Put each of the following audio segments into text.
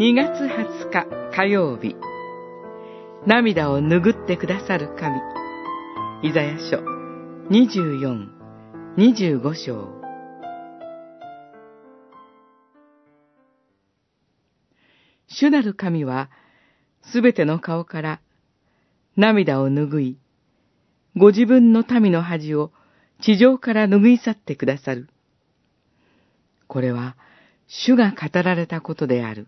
2月20日火曜日涙を拭ってくださる神イザヤ書24、25章主なる神はすべての顔から涙を拭い、ご自分の民の恥を地上から拭い去ってくださる。これは主が語られたことである。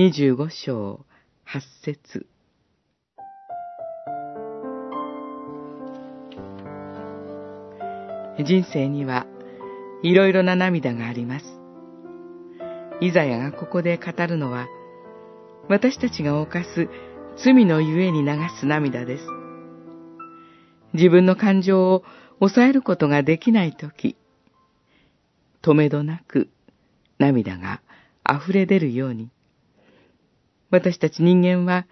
25章8節人生にはいろいろな涙があります。イザヤがここで語るのは、私たちが犯す罪のゆえに流す涙です。自分の感情を抑えることができないとき、止めどなく涙が溢れ出るように、私たち人間は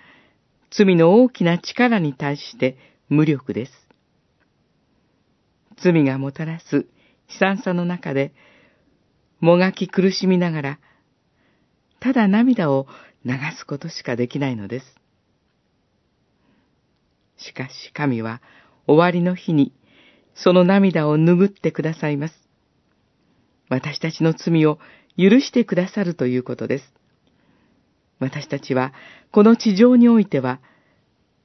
罪の大きな力に対して無力です。罪がもたらす悲惨さの中で、もがき苦しみながら、ただ涙を流すことしかできないのです。しかし神は終わりの日にその涙を拭ってくださいます。私たちの罪を許してくださるということです。私たちはこの地上においては、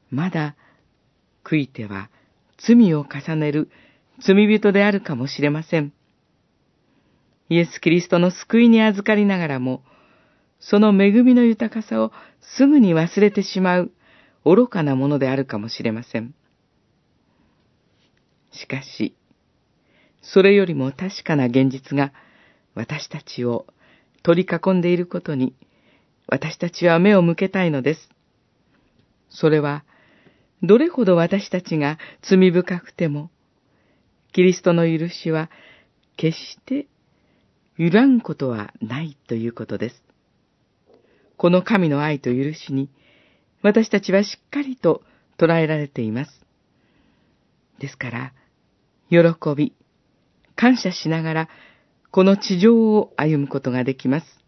まだ悔いては罪を重ねる罪人であるかもしれません。イエス・キリストの救いに預かりながらも、その恵みの豊かさをすぐに忘れてしまう愚かなものであるかもしれません。しかし、それよりも確かな現実が私たちを取り囲んでいることに、私たちは目を向けたいのです。それは、どれほど私たちが罪深くても、キリストの許しは決して揺らんことはないということです。この神の愛と許しに、私たちはしっかりと捉えられています。ですから、喜び、感謝しながら、この地上を歩むことができます。